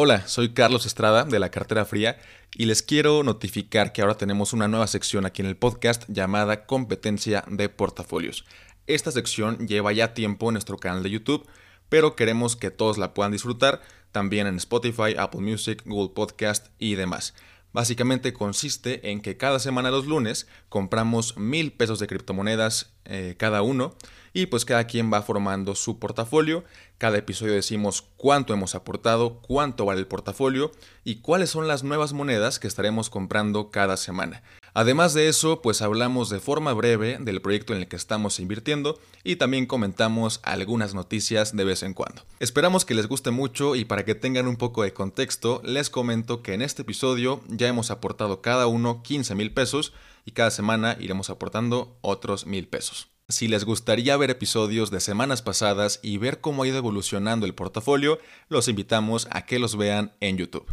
Hola, soy Carlos Estrada de la Cartera Fría y les quiero notificar que ahora tenemos una nueva sección aquí en el podcast llamada Competencia de Portafolios. Esta sección lleva ya tiempo en nuestro canal de YouTube, pero queremos que todos la puedan disfrutar también en Spotify, Apple Music, Google Podcast y demás. Básicamente consiste en que cada semana los lunes compramos mil pesos de criptomonedas eh, cada uno y pues cada quien va formando su portafolio. Cada episodio decimos cuánto hemos aportado, cuánto vale el portafolio y cuáles son las nuevas monedas que estaremos comprando cada semana. Además de eso, pues hablamos de forma breve del proyecto en el que estamos invirtiendo y también comentamos algunas noticias de vez en cuando. Esperamos que les guste mucho y para que tengan un poco de contexto, les comento que en este episodio ya hemos aportado cada uno 15 mil pesos y cada semana iremos aportando otros mil pesos. Si les gustaría ver episodios de semanas pasadas y ver cómo ha ido evolucionando el portafolio, los invitamos a que los vean en YouTube.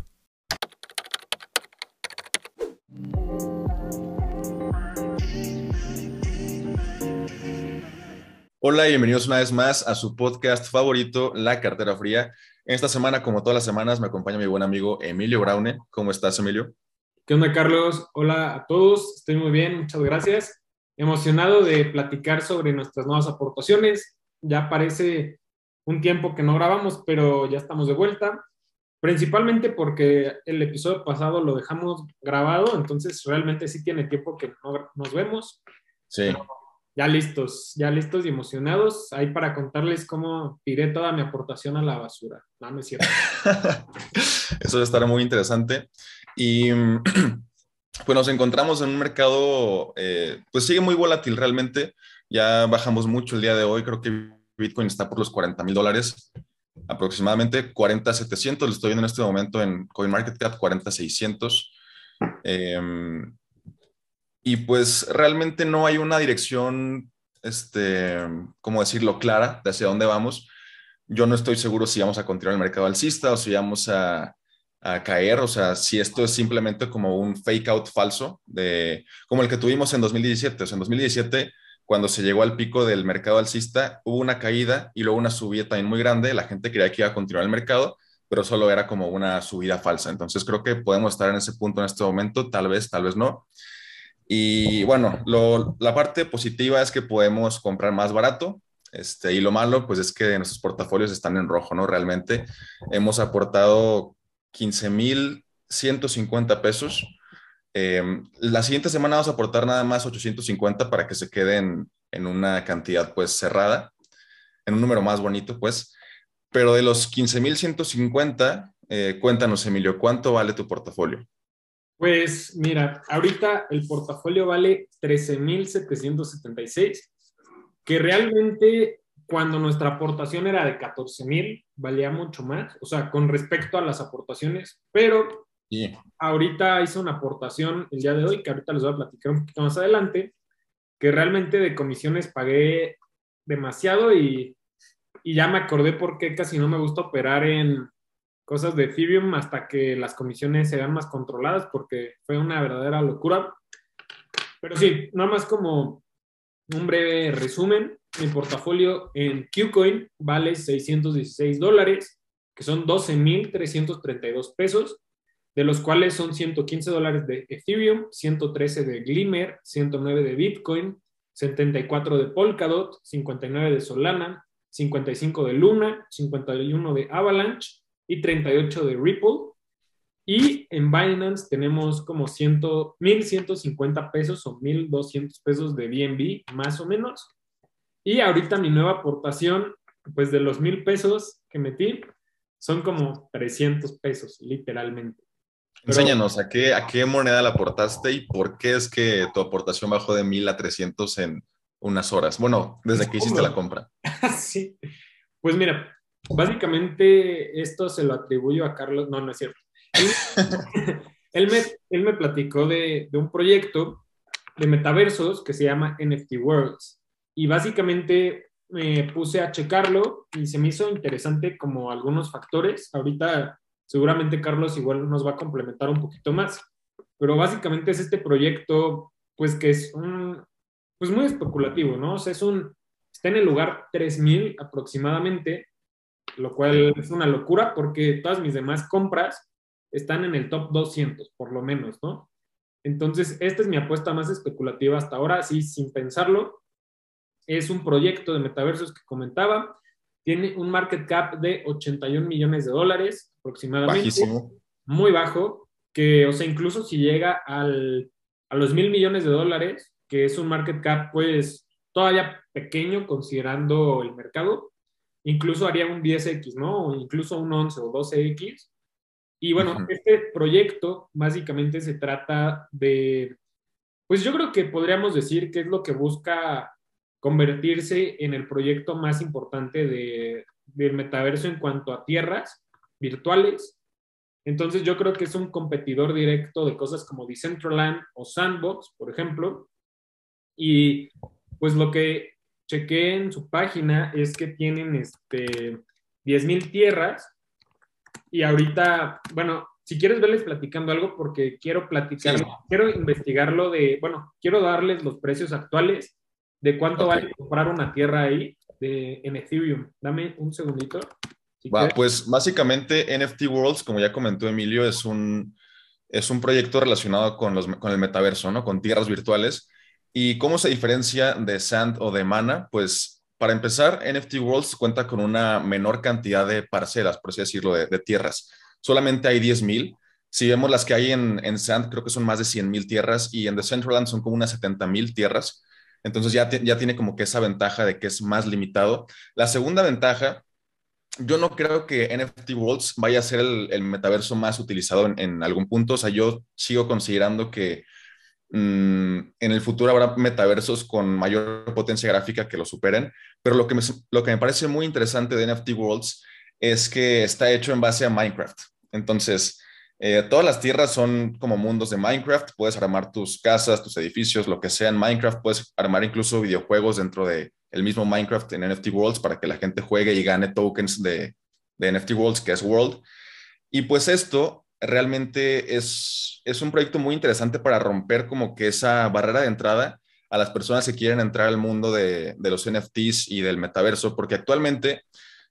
Hola y bienvenidos una vez más a su podcast favorito, La Cartera Fría. Esta semana, como todas las semanas, me acompaña mi buen amigo Emilio Braune. ¿Cómo estás, Emilio? ¿Qué onda, Carlos? Hola a todos. Estoy muy bien, muchas gracias emocionado de platicar sobre nuestras nuevas aportaciones. Ya parece un tiempo que no grabamos, pero ya estamos de vuelta. Principalmente porque el episodio pasado lo dejamos grabado, entonces realmente sí tiene tiempo que no nos vemos. Sí. ya listos, ya listos y emocionados. Ahí para contarles cómo tiré toda mi aportación a la basura. No, no es cierto. Eso estará muy interesante. Y pues nos encontramos en un mercado, eh, pues sigue muy volátil realmente. Ya bajamos mucho el día de hoy, creo que Bitcoin está por los 40 mil dólares, aproximadamente 40 700, lo estoy viendo en este momento en CoinMarketCap, 40 600. Em, y pues realmente no hay una dirección, este, ¿cómo decirlo?, clara de hacia dónde vamos. Yo no estoy seguro si vamos a continuar el mercado alcista o si vamos a a caer, o sea, si esto es simplemente como un fake out falso, de, como el que tuvimos en 2017, o sea, en 2017, cuando se llegó al pico del mercado alcista, hubo una caída y luego una subida también muy grande, la gente creía que iba a continuar el mercado, pero solo era como una subida falsa. Entonces creo que podemos estar en ese punto en este momento, tal vez, tal vez no. Y bueno, la parte positiva es que podemos comprar más barato, este, y lo malo, pues es que nuestros portafolios están en rojo, ¿no? Realmente hemos aportado 15,150 pesos. Em, la siguiente semana vamos a aportar nada más 850 para que se queden en una cantidad pues cerrada, en un número más bonito pues. Pero de los 15,150, eh, cuéntanos Emilio, ¿cuánto vale tu portafolio? Pues mira, ahorita el portafolio vale 13,776, que realmente cuando nuestra aportación era de 14 mil, valía mucho más, o sea, con respecto a las aportaciones, pero ahorita hice una aportación el día de hoy, que ahorita les voy a platicar un poquito más adelante, que realmente de comisiones pagué demasiado y, y ya me acordé por qué casi no me gusta operar en cosas de Ethereum hasta que las comisiones se vean más controladas, porque fue una verdadera locura. Pero sí, nada más como un breve resumen mi portafolio en Qcoin vale 616 dólares, que son 12.332 pesos, de los cuales son 115 dólares de Ethereum, 113 de Glimmer, 109 de Bitcoin, 74 de Polkadot, 59 de Solana, 55 de Luna, 51 de Avalanche y 38 de Ripple. Y en Binance tenemos como 100, 1.150 pesos o 1.200 pesos de BNB, más o menos. Y ahorita mi nueva aportación, pues de los mil pesos que metí, son como 300 pesos, literalmente. Enséñanos, ¿a qué, ¿a qué moneda la aportaste y por qué es que tu aportación bajó de mil a 300 en unas horas? Bueno, desde que hiciste la compra. sí, pues mira, básicamente esto se lo atribuyo a Carlos, no, no es cierto. Él, me, él me platicó de, de un proyecto de metaversos que se llama NFT Worlds y básicamente me puse a checarlo y se me hizo interesante como algunos factores. Ahorita seguramente Carlos igual nos va a complementar un poquito más, pero básicamente es este proyecto pues que es un, pues muy especulativo, ¿no? O sea, es un, está en el lugar 3000 aproximadamente lo cual es una locura porque todas mis demás compras están en el top 200, por lo menos, ¿no? Entonces, esta es mi apuesta más especulativa hasta ahora, así sin pensarlo. Es un proyecto de metaversos que comentaba. Tiene un market cap de 81 millones de dólares aproximadamente. Bajísimo. Muy bajo, que, o sea, incluso si llega al, a los mil millones de dólares, que es un market cap, pues, todavía pequeño considerando el mercado, incluso haría un 10X, ¿no? O incluso un 11 o 12X. Y bueno, este proyecto básicamente se trata de, pues yo creo que podríamos decir que es lo que busca convertirse en el proyecto más importante de, del metaverso en cuanto a tierras virtuales. Entonces yo creo que es un competidor directo de cosas como Decentraland o Sandbox, por ejemplo. Y pues lo que chequé en su página es que tienen este 10.000 tierras y ahorita, bueno, si quieres verles platicando algo porque quiero platicar, quiero investigarlo de, bueno, quiero darles los precios actuales de cuánto vale comprar una tierra ahí de, en Ethereum. Dame un segundito. Va, pues básicamente NFT Worlds, como ya comentó Emilio, es un, es un proyecto relacionado con, los, con el metaverso, ¿no? Con tierras virtuales. ¿Y cómo se diferencia de Sand o de Mana? Pues para empezar, NFT Worlds cuenta con una menor cantidad de parcelas, por así decirlo, de, tierras. Solamente hay 10.000. Si vemos las que hay en, en Sand, creo que son más de 100.000 tierras y en Decentraland son como unas 70.000 tierras. Entonces ya, ya tiene como que esa ventaja de que es más limitado. La segunda ventaja, yo no creo que NFT Worlds vaya a ser el, metaverso más utilizado en, algún punto. O sea, yo sigo considerando que Mm, en el futuro habrá metaversos con mayor potencia gráfica que lo superen, pero lo que lo que me parece muy interesante de NFT Worlds es que está hecho en base a Minecraft. Entonces, eh, todas las tierras son como mundos de Minecraft, puedes armar tus casas, tus edificios, lo que sea en Minecraft, puedes armar incluso videojuegos dentro de el mismo Minecraft en NFT Worlds para que la gente juegue y gane tokens de, de NFT Worlds, que es World. Y pues esto realmente es, es un proyecto muy interesante para romper como que esa barrera de entrada a las personas que quieren entrar al mundo de, los NFTs y del metaverso, porque actualmente,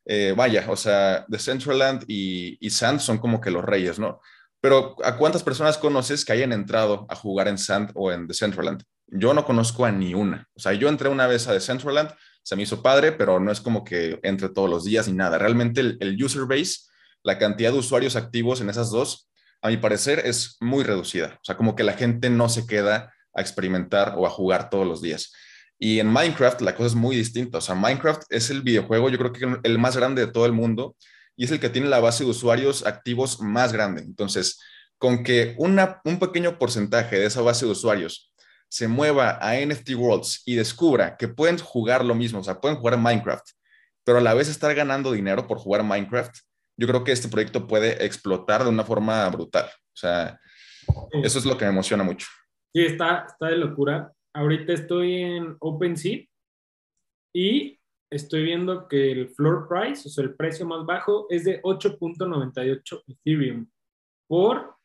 eh, vaya, o sea, Decentraland y, y Sand son como que los reyes, ¿no? Pero ¿a cuántas personas conoces que hayan entrado a jugar en Sand o en Decentraland? Yo no conozco a ni una. O sea, yo entré una vez a Decentraland, se me hizo padre, pero no es como que entre todos los días ni nada. Realmente el, el user base la cantidad de usuarios activos en esas dos, a mi parecer, es muy reducida. O sea, como que la gente no se queda a experimentar o a jugar todos los días. Y en Minecraft la cosa es muy distinta. O sea, Minecraft es el videojuego, yo creo que el más grande de todo el mundo y es el que tiene la base de usuarios activos más grande. Entonces, con que una, un pequeño porcentaje de esa base de usuarios se mueva a NFT Worlds y descubra que pueden jugar lo mismo, o sea, pueden jugar Minecraft, pero a la vez estar ganando dinero por jugar Minecraft, yo creo que este proyecto puede explotar de una forma brutal. O sea, eso es lo que me emociona mucho. Sí, está, está de locura. Ahorita estoy en OpenSea y estoy viendo que el floor price, o sea, el precio más bajo, es de 8.98 Ethereum por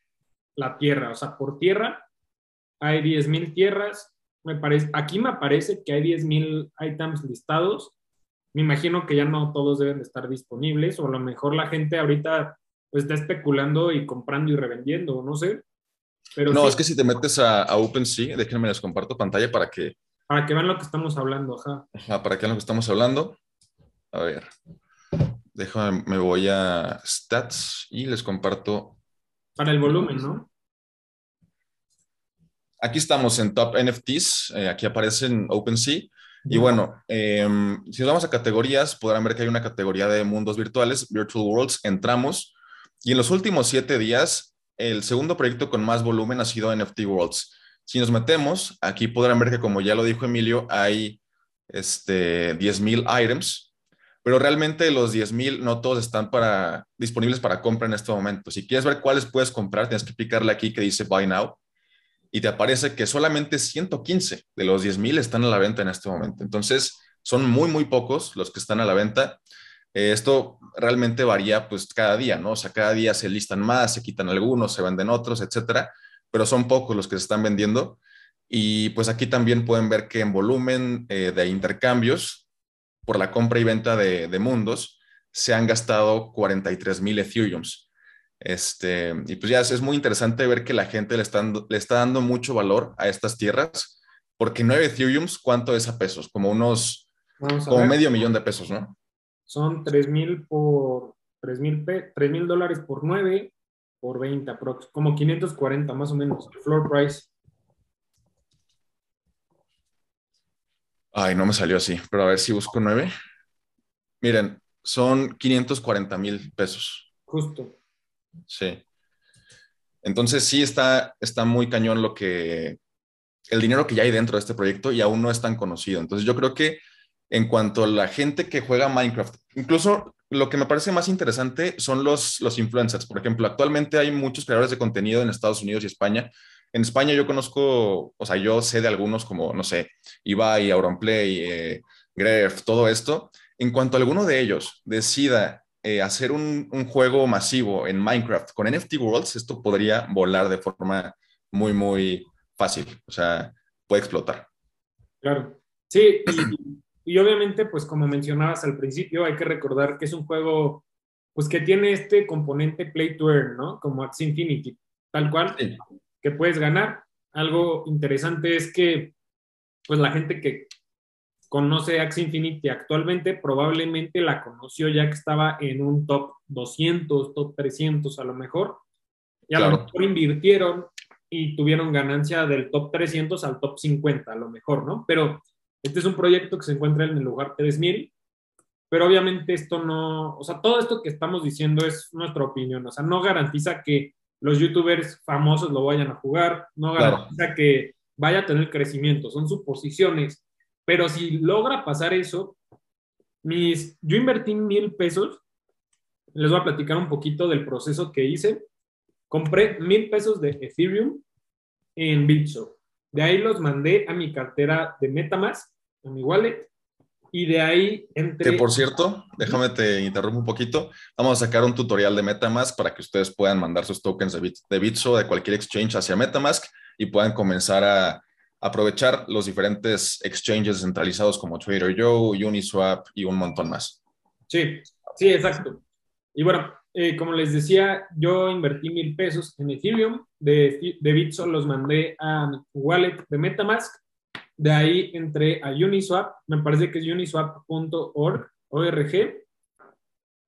la tierra. O sea, por tierra hay 10.000 tierras. Me parece, aquí me parece que hay 10.000 items listados me imagino que ya no todos deben de estar disponibles o a lo mejor la gente ahorita pues, está especulando y comprando y revendiendo, no sé. Pero no, es que si te metes a, a OpenSea, déjenme les comparto pantalla para que... Para que vean lo que estamos hablando, ajá. Ajá, para que vean lo que estamos hablando. A ver, déjame, me voy a Stats y les comparto. Para el volumen, ¿no? Aquí estamos en Top NFTs, eh, aquí aparecen OpenSea. Y bueno, em, si nos vamos a categorías, podrán ver que hay una categoría de mundos virtuales, Virtual Worlds, entramos. Y en los últimos siete días, el segundo proyecto con más volumen ha sido NFT Worlds. Si nos metemos, aquí podrán ver que como ya lo dijo Emilio, hay este, 10.000 items, pero realmente los 10.000 no todos están para, disponibles para compra en este momento. Si quieres ver cuáles puedes comprar, tienes que picarle aquí que dice Buy Now y te aparece que solamente 115 de los 10.000 están a la venta en este momento. Entonces, son muy, muy pocos los que están a la venta. Eh, esto realmente varía pues cada día, ¿no? O sea, cada día se listan más, se quitan algunos, se venden otros, etcétera, pero son pocos los que se están vendiendo. Y pues aquí también pueden ver que en volumen eh, de intercambios por la compra y venta de, de mundos, se han gastado 43 mil Ethereums. Este, y pues ya es, muy interesante ver que la gente le está, le está dando mucho valor a estas tierras, porque 9 Ethereums, ¿cuánto es a pesos? Como unos, como medio millón de pesos, ¿no? Son 3 mil por, 3 mil dólares por 9, por 20, como 540 más o menos, el floor price. Ay, no me salió así, pero a ver si busco 9. Miren, son 540 mil pesos. Justo. Sí. Entonces sí está, está muy cañón lo que, el dinero que ya hay dentro de este proyecto y aún no es tan conocido. Entonces yo creo que en cuanto a la gente que juega Minecraft, incluso lo que me parece más interesante son los, los influencers. Por ejemplo, actualmente hay muchos creadores de contenido en Estados Unidos y España. En España yo conozco, o sea, yo sé de algunos como, no sé, Ibai, Auronplay, eh, Gref, todo esto. En cuanto alguno de ellos decida eh, hacer un, juego masivo en Minecraft con NFT Worlds, esto podría volar de forma muy, muy fácil. O sea, puede explotar. Claro. Sí, y, obviamente, pues como mencionabas al principio, hay que recordar que es un juego, pues que tiene este componente play to earn, ¿no? Como Axie Infinity, tal cual, que puedes ganar. Algo interesante es que, pues la gente que conoce Axie Infinity actualmente, probablemente la conoció ya que estaba en un top 200, top 300 a lo mejor. Y a lo mejor invirtieron y tuvieron ganancia del top 300 al top 50 a lo mejor, ¿no? Pero este es un proyecto que se encuentra en el lugar 3000, pero obviamente esto no, o sea, todo esto que estamos diciendo es nuestra opinión, o sea, no garantiza que los youtubers famosos lo vayan a jugar, no garantiza que vaya a tener crecimiento, son suposiciones pero si logra pasar eso, mis, yo invertí mil pesos. Les voy a platicar un poquito del proceso que hice. Compré mil pesos de Ethereum en Bitso. De ahí los mandé a mi cartera de Metamask, a mi wallet, y de ahí entré. Que por cierto, déjame te interrumpo un poquito. Vamos a sacar un tutorial de Metamask para que ustedes puedan mandar sus tokens de, de Bitso de cualquier exchange hacia Metamask y puedan comenzar a aprovechar los diferentes exchanges centralizados como Trader Joe, Uniswap y un montón más. Sí, sí, exacto. Y bueno, eh, como les decía, yo invertí mil pesos en Ethereum, de, de los mandé a wallet de Metamask, de ahí entré a Uniswap, me parece que es uniswap.org, ORG,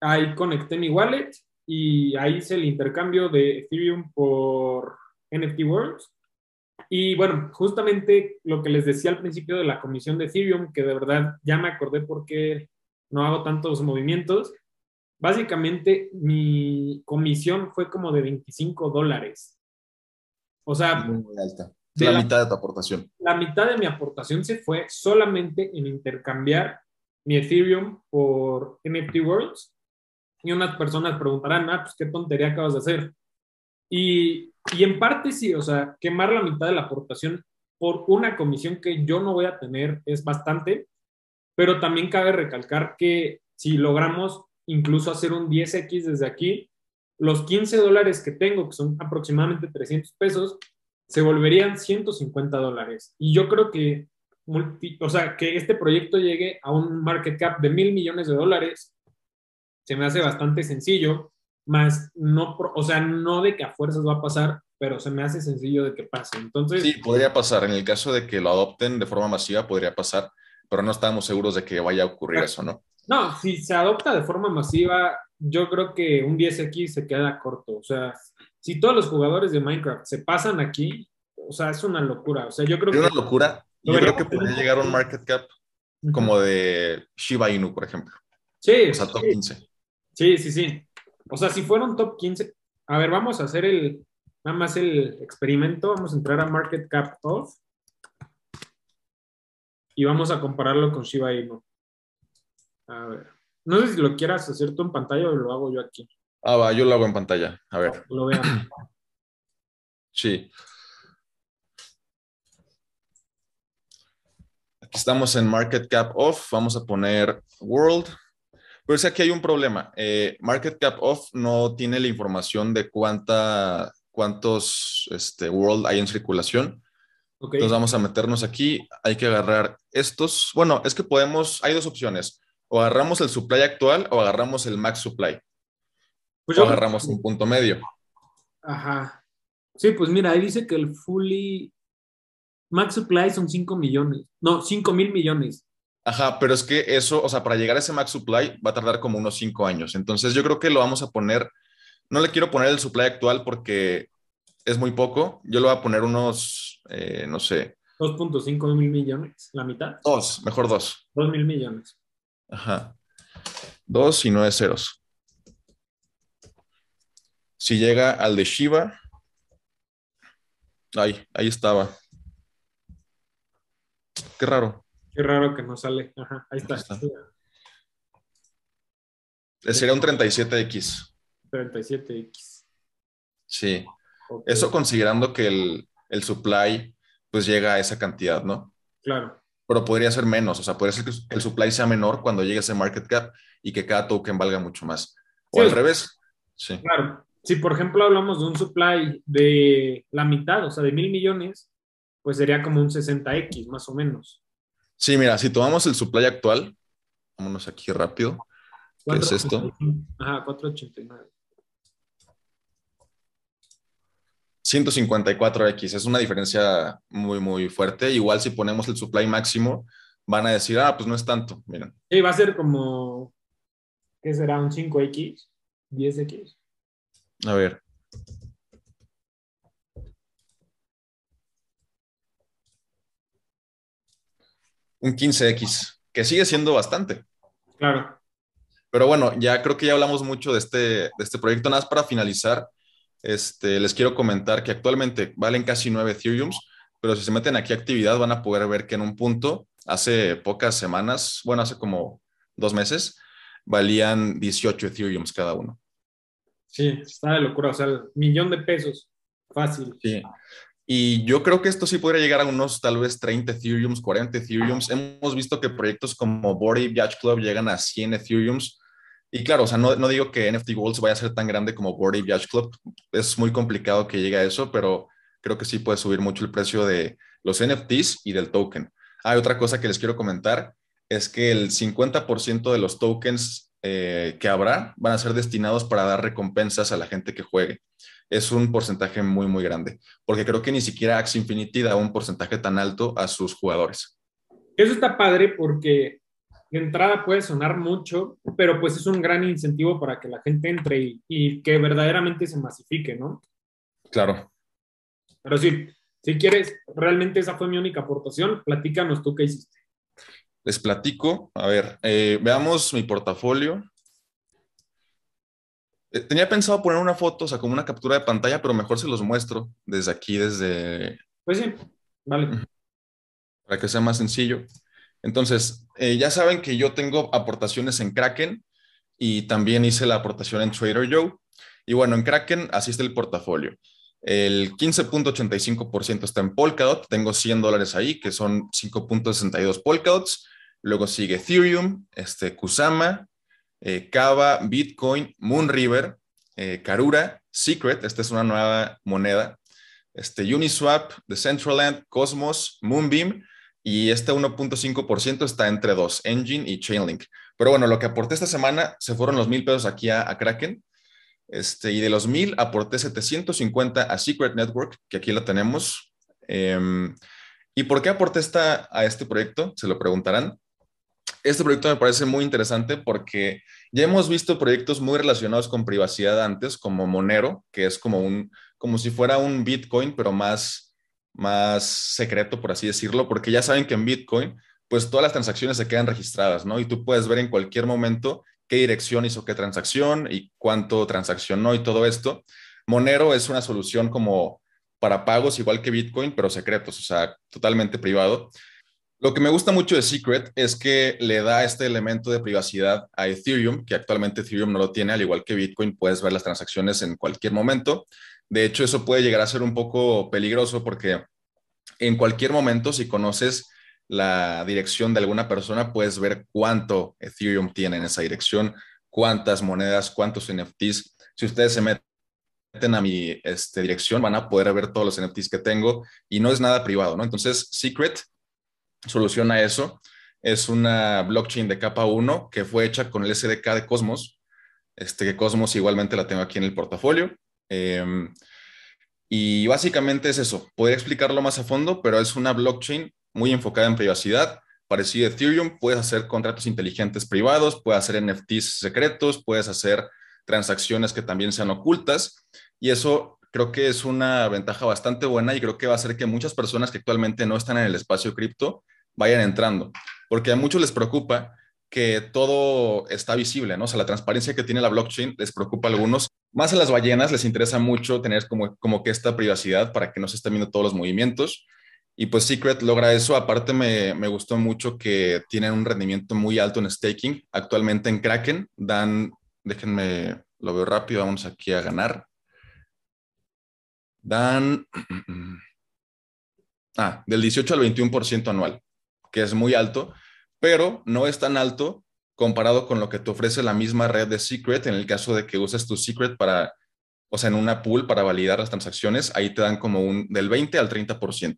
ahí conecté mi wallet y ahí hice el intercambio de Ethereum por NFT Worlds y bueno, justamente lo que les decía al principio de la comisión de Ethereum, que de verdad ya me acordé por qué no hago tantos movimientos. Básicamente mi comisión fue como de 25 dólares. O sea, muy alta. la, mitad de tu aportación. La mitad de mi aportación se fue solamente en intercambiar mi Ethereum por NFT Worlds. Y unas personas preguntarán, ah, pues qué tontería acabas de hacer. Y y en parte sí, o sea, quemar la mitad de la aportación por una comisión que yo no voy a tener es bastante, pero también cabe recalcar que si logramos incluso hacer un 10X desde aquí, los 15 dólares que tengo, que son aproximadamente 300 pesos, se volverían 150 dólares. Y yo creo que, o sea, que este proyecto llegue a un market cap de mil millones de dólares, se me hace bastante sencillo más no, o sea, no de que a fuerzas va a pasar, pero se me hace sencillo de que pase. Entonces... Sí, podría pasar. En el caso de que lo adopten de forma masiva, podría pasar, pero no estamos seguros de que vaya a ocurrir eso, ¿no? No, si se adopta de forma masiva, yo creo que un 10X se queda corto. O sea, si todos los jugadores de Minecraft se pasan aquí, o sea, es una locura. O sea, yo creo ¿Es que... una locura. Yo creo que podría llegar a un market cap como de Shiba Inu, por ejemplo. Sí. O sea, top 15. Sí, sí, sí. O sea, si fuera un top 15, a ver, vamos a hacer el, nada más el experimento, vamos a entrar a Market Cap Off y vamos a compararlo con Shiba Inu. A ver, no sé si lo quieras hacer tú en pantalla o lo hago yo aquí. Ah, va, yo lo hago en pantalla, a ver. Lo vean. Sí. Aquí estamos en Market Cap Off, vamos a poner World pero es que aquí hay un problema. Eh, Market Cap Off no tiene la información de cuánta, cuántos este, World hay en circulación. Entonces vamos a meternos aquí. Hay que agarrar estos. Bueno, es que podemos, hay dos opciones. O agarramos el supply actual o agarramos el max supply. Pues o agarramos un punto medio. Ajá. Sí, pues mira, ahí dice que el fully max supply son 5 millones. No, 5 mil millones. Ajá, pero es que eso, o sea, para llegar a ese max supply va a tardar como unos 5 años. Entonces yo creo que lo vamos a poner, no le quiero poner el supply actual porque es muy poco. Yo le voy a poner unos, eh, no sé. 2.5 mil millones, la mitad. Dos, mejor dos. Dos mil millones. Ajá. Dos y nueve ceros. Si llega al de Shiva, ahí, ahí estaba. Qué raro. Qué raro que no sale. Ajá, ahí está. Sería un 37X. 37X. Sí. Eso considerando que el, el, supply pues llega a esa cantidad, ¿no? Claro. Pero podría ser menos, o sea, podría ser que el supply sea menor cuando llegue ese market cap y que cada token valga mucho más. O al revés. Sí. Claro. Si por ejemplo hablamos de un supply de la mitad, o sea, de mil millones, pues sería como un 60X más o menos. Sí, mira, si tomamos el supply actual, vámonos aquí rápido. ¿Qué es esto? Ajá, 489. 154X, es una diferencia muy, muy fuerte. Igual si ponemos el supply máximo, van a decir, ah, pues no es tanto, miren. Sí, va a ser como, ¿qué será? ¿Un 5X? ¿10X? A ver. Un 15X, que sigue siendo bastante. Claro. Pero bueno, ya creo que ya hablamos mucho de este, de este proyecto. Nada más para finalizar, este, les quiero comentar que actualmente valen casi 9 Ethereums, pero si se meten aquí a actividad van a poder ver que en un punto, hace pocas semanas, bueno, hace como dos meses, valían 18 Ethereums cada uno. Sí, está de locura, o sea, el millón de pesos, fácil. Sí. Y yo creo que esto sí podría llegar a unos tal vez 30 Ethereums, 40 Ethereums. Hemos visto que proyectos como Body Yacht Club llegan a 100 Ethereums. Y claro, o sea, no, no digo que NFT Goals vaya a ser tan grande como Body Yacht Club. Es muy complicado que llegue a eso, pero creo que sí puede subir mucho el precio de los NFTs y del token. Hay otra cosa que les quiero comentar, es que el 50% de los tokens eh, que habrá van a ser destinados para dar recompensas a la gente que juegue. Es un porcentaje muy, muy grande, porque creo que ni siquiera Axie Infinity da un porcentaje tan alto a sus jugadores. Eso está padre porque de entrada puede sonar mucho, pero pues es un gran incentivo para que la gente entre y, y que verdaderamente se masifique, ¿no? Claro. Pero sí, si quieres, realmente esa fue mi única aportación, platícanos tú qué hiciste les platico. A ver, eh, veamos mi portafolio. Eh, tenía pensado poner una foto, o sea, como una captura de pantalla, pero mejor se los muestro desde aquí, desde... Pues sí, vale. Para que sea más sencillo. Entonces, eh, ya saben que yo tengo aportaciones en Kraken y también hice la aportación en Trader Joe. Y bueno, en Kraken así está el portafolio. El 15.85% está en Polkadot. Tengo 100 dólares ahí, que son 5.62 Polkadots. Luego sigue Ethereum, este, Kusama, eh, Kava, Bitcoin, Moonriver, eh, Karura, Secret, esta es una nueva moneda, este, Uniswap, Decentraland, Cosmos, Moonbeam, y este 1.5% está entre dos, Engine y Chainlink. Pero bueno, lo que aporté esta semana se fueron los mil pesos aquí a, Kraken. Este, y de los mil aporté 750 a Secret Network, que aquí la tenemos. Em, ¿Y por qué aporté esta, a este proyecto? Se lo preguntarán. Este proyecto me parece muy interesante porque ya hemos visto proyectos muy relacionados con privacidad antes, como Monero, que es como un, como si fuera un Bitcoin, pero más, más secreto, por así decirlo, porque ya saben que en Bitcoin, pues todas las transacciones se quedan registradas, ¿no? Y tú puedes ver en cualquier momento qué dirección hizo qué transacción y cuánto transaccionó y todo esto. Monero es una solución como para pagos igual que Bitcoin, pero secretos, o sea, totalmente privado. Lo que me gusta mucho de Secret es que le da este elemento de privacidad a Ethereum, que actualmente Ethereum no lo tiene, al igual que Bitcoin, puedes ver las transacciones en cualquier momento. De hecho, eso puede llegar a ser un poco peligroso porque en cualquier momento, si conoces la dirección de alguna persona, puedes ver cuánto Ethereum tiene en esa dirección, cuántas monedas, cuántos NFTs. Si ustedes se meten a mi este, dirección, van a poder ver todos los NFTs que tengo y no es nada privado, ¿no? Entonces, Secret soluciona eso. es una blockchain de capa 1 que fue hecha con el SDK de Cosmos, este, que Cosmos igualmente la tengo aquí en el portafolio. Em, y básicamente es eso, podría explicarlo más a fondo, pero es una blockchain muy enfocada en privacidad, parecido a Ethereum, puedes hacer contratos inteligentes privados, puedes hacer NFTs secretos, puedes hacer transacciones que también sean ocultas, y eso creo que es una ventaja bastante buena y creo que va a hacer que muchas personas que actualmente no están en el espacio cripto vayan entrando, porque a muchos les preocupa que todo está visible, ¿no? O sea, la transparencia que tiene la blockchain les preocupa a algunos. Más a las ballenas les interesa mucho tener como, como que esta privacidad para que no se estén viendo todos los movimientos. Y pues Secret logra eso. Aparte me, me gustó mucho que tienen un rendimiento muy alto en staking. Actualmente en Kraken dan, déjenme, lo veo rápido, vamos aquí a ganar. Dan, ah, del 18 al 21% anual, que es muy alto pero no es tan alto comparado con lo que te ofrece la misma red de Secret en el caso de que uses tu Secret para, o sea, en una pool para validar las transacciones, ahí te dan como un del 20 al 30%.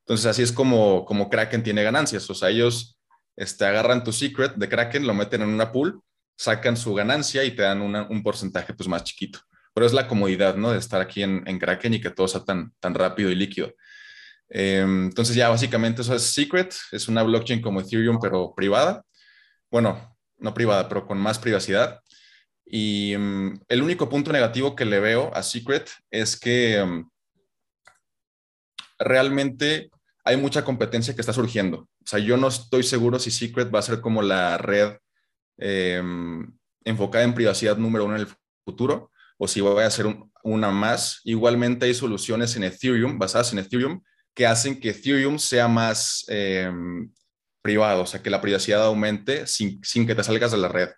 Entonces, así es como, como Kraken tiene ganancias. O sea, ellos este, agarran tu Secret de Kraken, lo meten en una pool, sacan su ganancia y te dan un porcentaje pues más chiquito. Pero es la comodidad, ¿no? De estar aquí en, en Kraken y que todo sea tan, tan rápido y líquido. Em, entonces ya básicamente eso es Secret, es una blockchain como Ethereum pero privada. Bueno, no privada, pero con más privacidad. Y em, el único punto negativo que le veo a Secret es que em, realmente hay mucha competencia que está surgiendo. O sea, yo no estoy seguro si Secret va a ser como la red enfocada en privacidad número uno en el futuro o si va a ser una más. Igualmente hay soluciones en Ethereum, basadas en Ethereum, que hacen que Ethereum sea más em, privado, o sea, que la privacidad aumente sin, que te salgas de la red.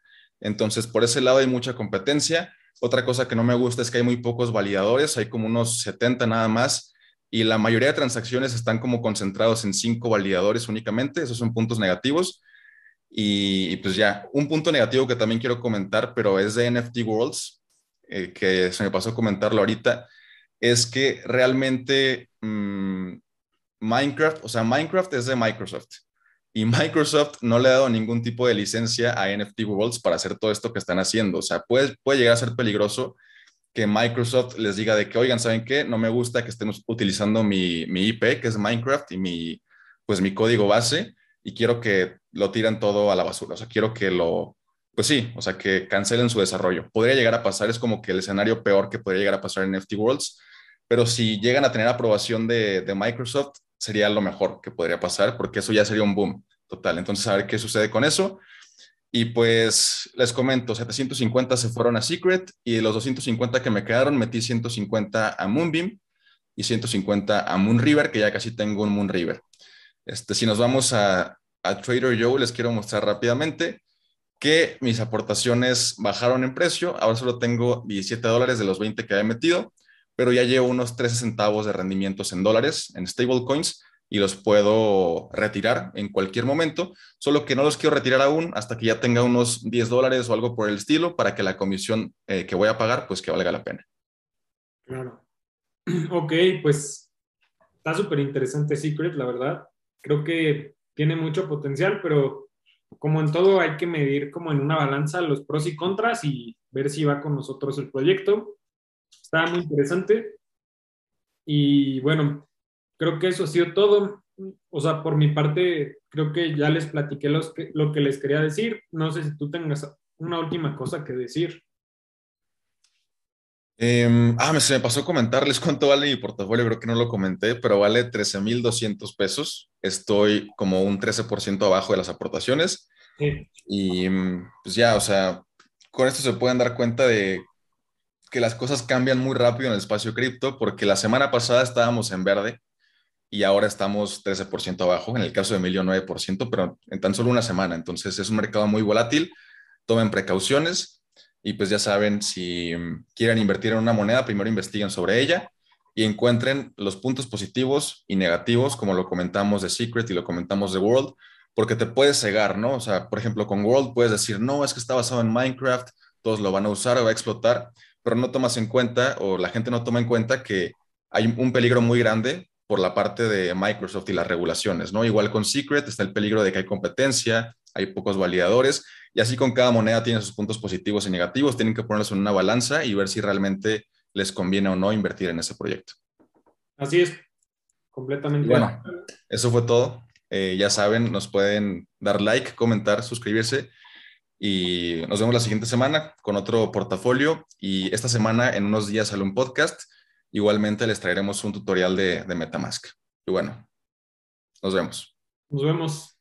Entonces, por ese lado hay mucha competencia. Otra cosa que no me gusta es que hay muy pocos validadores, hay como unos 70 nada más, y la mayoría de transacciones están como concentrados en cinco validadores únicamente, esos son puntos negativos. Y, pues ya, un punto negativo que también quiero comentar, pero es de NFT Worlds, eh, que se me pasó a comentarlo ahorita, es que realmente mm, Minecraft, o sea, Minecraft es de Microsoft y Microsoft no le ha dado ningún tipo de licencia a NFT Worlds para hacer todo esto que están haciendo. O sea, puede, puede llegar a ser peligroso que Microsoft les diga de que, oigan, ¿saben qué? No me gusta que estén utilizando mi, mi IP, que es Minecraft, y mi, pues mi código base, y quiero que lo tiran todo a la basura. O sea, quiero que lo, pues sí, o sea, que cancelen su desarrollo. Podría llegar a pasar, es como que el escenario peor que podría llegar a pasar en NFT Worlds, pero si llegan a tener aprobación de, de Microsoft, sería lo mejor que podría pasar, porque eso ya sería un boom total. Entonces, a ver qué sucede con eso. Y pues les comento, 750 se fueron a Secret y los 250 que me quedaron metí 150 a Moonbeam y 150 a Moonriver, que ya casi tengo un Moonriver. Este, si nos vamos a, a Trader Joe, les quiero mostrar rápidamente que mis aportaciones bajaron en precio. Ahora solo tengo 17 dólares de los 20 que había metido pero ya llevo unos 13 centavos de rendimientos en dólares, en stablecoins, y los puedo retirar en cualquier momento, solo que no los quiero retirar aún hasta que ya tenga unos 10 dólares o algo por el estilo para que la comisión eh, que voy a pagar, pues que valga la pena. Claro. Ok, pues está súper interesante Secret, la verdad. Creo que tiene mucho potencial, pero como en todo hay que medir como en una balanza los pros y contras y ver si va con nosotros el proyecto. Está muy interesante. Y bueno, creo que eso ha sido todo. O sea, por mi parte, creo que ya les platiqué los que, lo que les quería decir. No sé si tú tengas una última cosa que decir. Em, ah, se me pasó comentarles cuánto vale mi portafolio, creo que no lo comenté, pero vale 13,200 pesos. Estoy como un 13% abajo de las aportaciones. Y pues ya, o sea, con esto se pueden dar cuenta de que las cosas cambian muy rápido en el espacio cripto, porque la semana pasada estábamos en verde y ahora estamos 13% abajo, en el caso de Emilio 9%, pero en tan solo una semana. Entonces es un mercado muy volátil, tomen precauciones y pues ya saben, si quieren invertir en una moneda, primero investiguen sobre ella y encuentren los puntos positivos y negativos, como lo comentamos de Secret y lo comentamos de World, porque te puedes cegar, ¿no? O sea, por ejemplo, con World puedes decir, no, es que está basado en Minecraft, todos lo van a usar o va a explotar, pero no tomas en cuenta o la gente no toma en cuenta que hay un peligro muy grande por la parte de Microsoft y las regulaciones, ¿no? Igual con Secret está el peligro de que hay competencia, hay pocos validadores, y así con cada moneda tiene sus puntos positivos y negativos, tienen que ponerlos en una balanza y ver si realmente les conviene o no invertir en ese proyecto. Así es, completamente. Bueno, eso fue todo. Eh, ya saben, nos pueden dar like, comentar, suscribirse y nos vemos la siguiente semana con otro portafolio y esta semana en unos días sale un podcast. Igualmente les traeremos un tutorial de, de Metamask. Y bueno, nos vemos. Nos vemos.